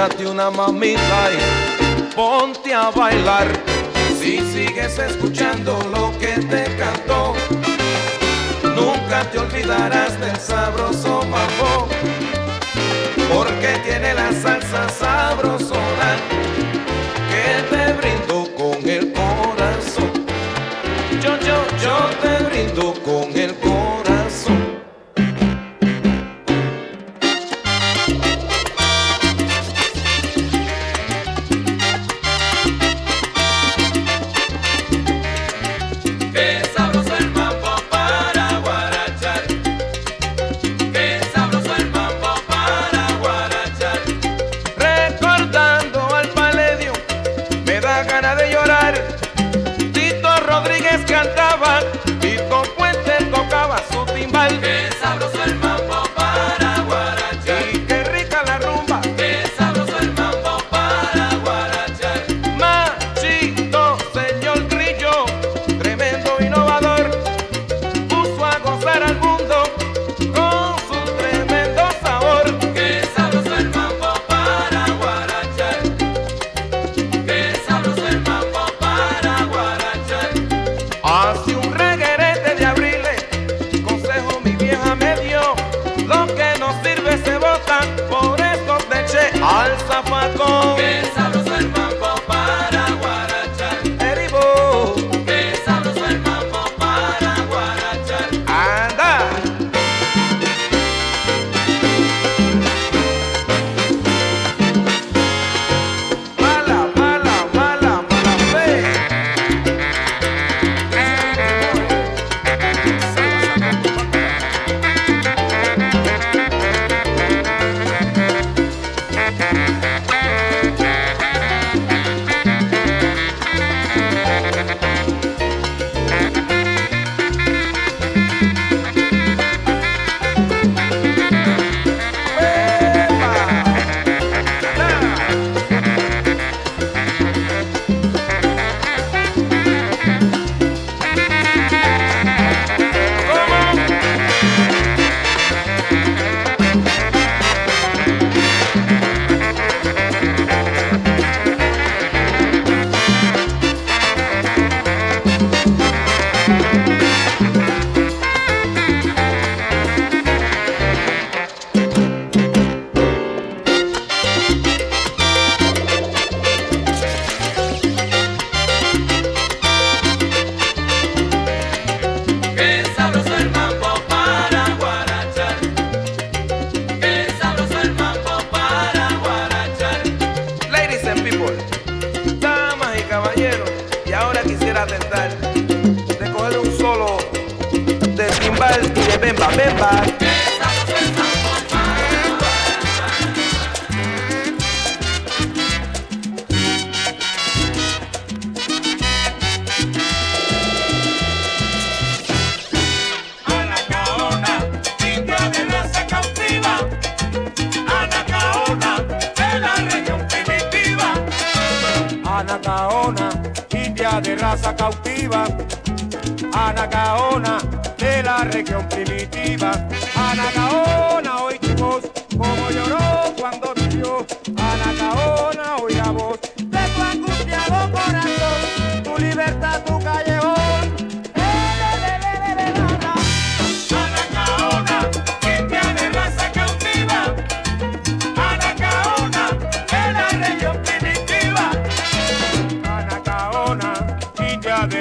échate una mamita y ponte a bailar. Si sigues escuchando lo que te cantó, nunca te olvidarás del sabroso mambo, porque tiene la salsa sabrosona que te brindo con el corazón. Yo, yo, yo te brindo con el corazón.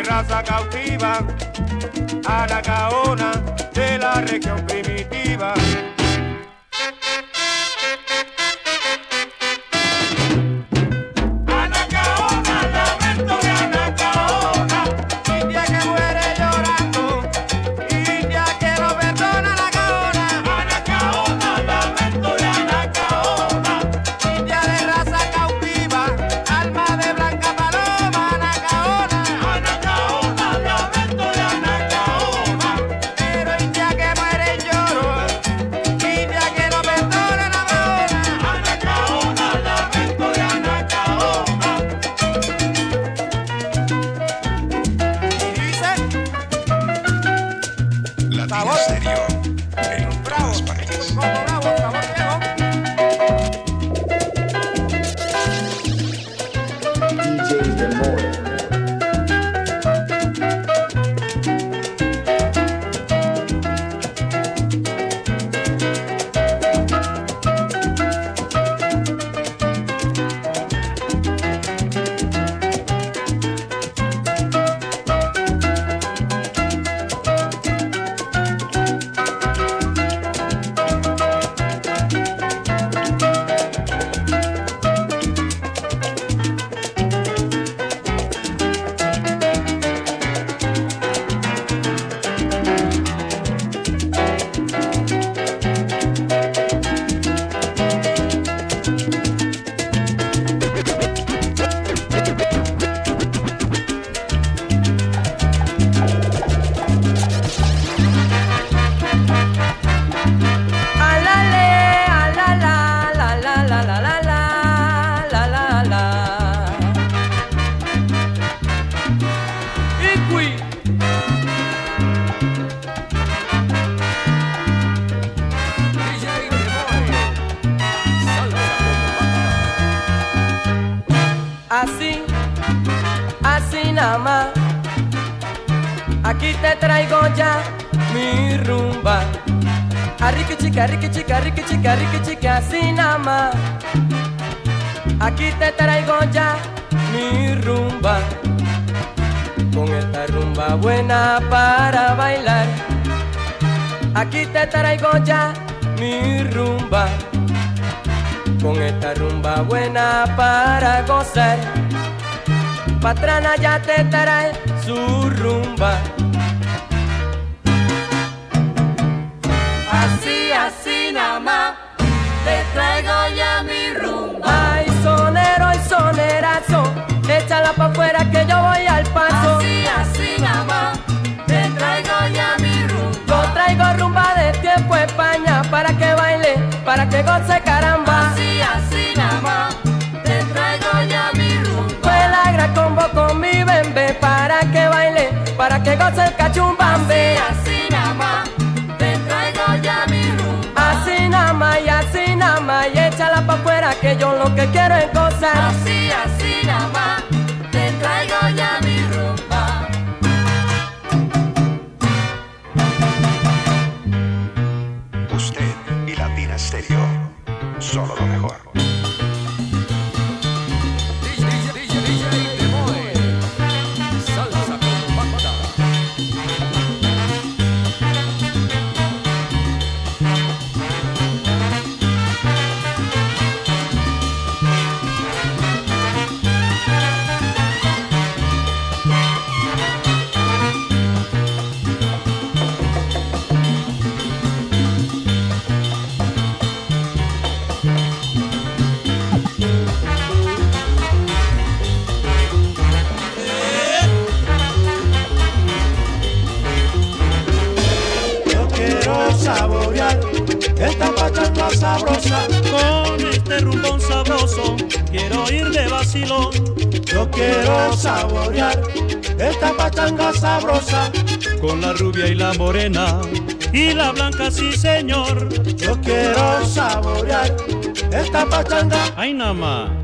raza cautiva, a la caona de la región primitiva. Chica, riqui chica, riqui chica, riqui chica, nada más. Aquí te traigo ya mi rumba. Con esta rumba buena para bailar. Aquí te traigo ya mi rumba. Con esta rumba buena para gozar. Patrana ya te trae su rumba. Te traigo ya mi rumba. Ay, sonero y sonerazo, échala pa' afuera que yo voy al paso. Así, así nada más, te traigo ya mi rumba. Yo traigo rumba de tiempo España para que baile, para que goce caramba. Así, así nada más, te traigo ya mi rumba. Fue la gran combo con mi bembe para que baile, para que goce el cachumbambe. Lo que quiero es gozar. Así sabrosa Con la rubia y la morena y la blanca, sí señor. Yo quiero saborear esta pachanga Ay, nada más.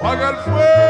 Paga el fuego.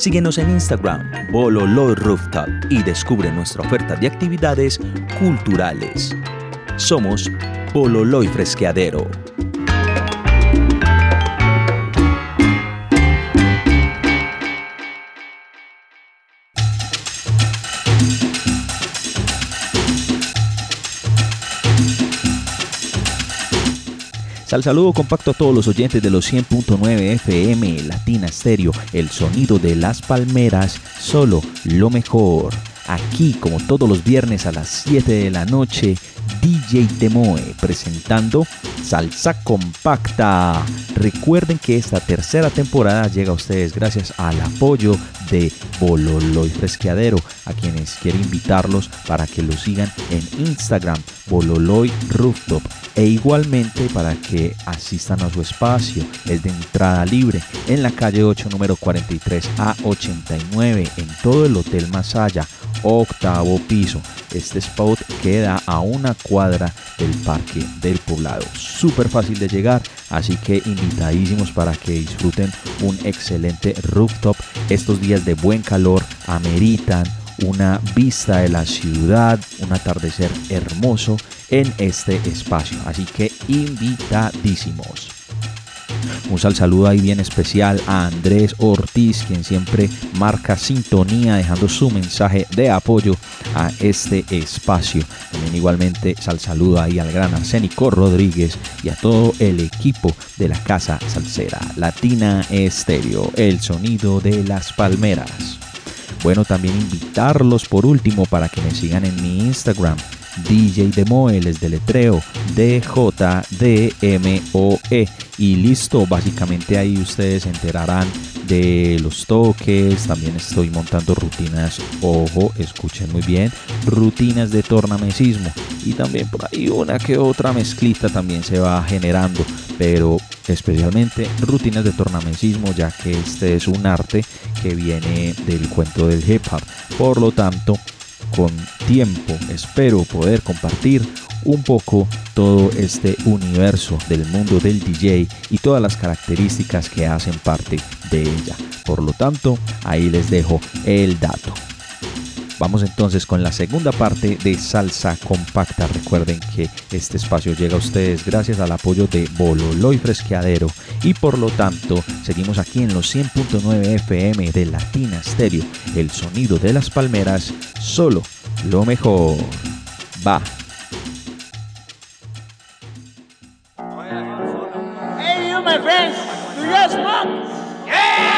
Síguenos en Instagram, Bololoy Rooftop, y descubre nuestra oferta de actividades culturales. Somos Bololoy Fresqueadero. Sal saludo compacto a todos los oyentes de los 100.9 FM Latina Stereo, el sonido de las palmeras, solo lo mejor. Aquí, como todos los viernes a las 7 de la noche, DJ Temoe presentando Salsa Compacta. Recuerden que esta tercera temporada llega a ustedes gracias al apoyo de Bololoy Fresqueadero, a quienes quiero invitarlos para que lo sigan en Instagram, Bololoy Rooftop e igualmente para que asistan a su espacio. Es de entrada libre en la calle 8, número 43 a 89, en todo el Hotel Masaya, octavo piso. Este spot queda a una cuadra del Parque del Poblado. Súper fácil de llegar, así que invitadísimos para que disfruten un excelente rooftop. Estos días de buen calor ameritan una vista de la ciudad, un atardecer hermoso en este espacio. Así que invitadísimos. Un sal saludo ahí bien especial a Andrés Ortiz, quien siempre marca sintonía, dejando su mensaje de apoyo a este espacio. También igualmente sal saludo ahí al gran Arsénico Rodríguez y a todo el equipo de la Casa Salsera Latina Estéreo, el sonido de las palmeras. Bueno, también invitarlos por último para que me sigan en mi Instagram, DJ Demoe, les deletreo D-J-D-M-O-E. Y listo, básicamente ahí ustedes se enterarán de los toques. También estoy montando rutinas, ojo, escuchen muy bien, rutinas de tornamesismo. Y también por ahí una que otra mezclita también se va generando. Pero especialmente rutinas de tornamesismo, ya que este es un arte que viene del cuento del hip hop. Por lo tanto, con tiempo espero poder compartir un poco todo este universo del mundo del DJ y todas las características que hacen parte de ella. Por lo tanto, ahí les dejo el dato. Vamos entonces con la segunda parte de Salsa Compacta. Recuerden que este espacio llega a ustedes gracias al apoyo de Bololo y Fresqueadero y por lo tanto seguimos aquí en los 100.9 FM de Latina Stereo, el sonido de las palmeras, solo lo mejor. Va. Hey, you, my friends, do you smoke?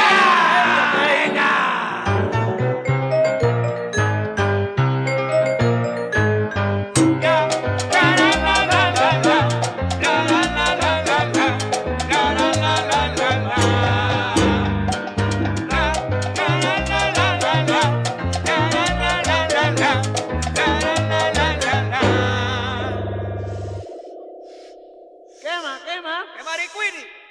Quema, quema. Quema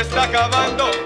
está acabando.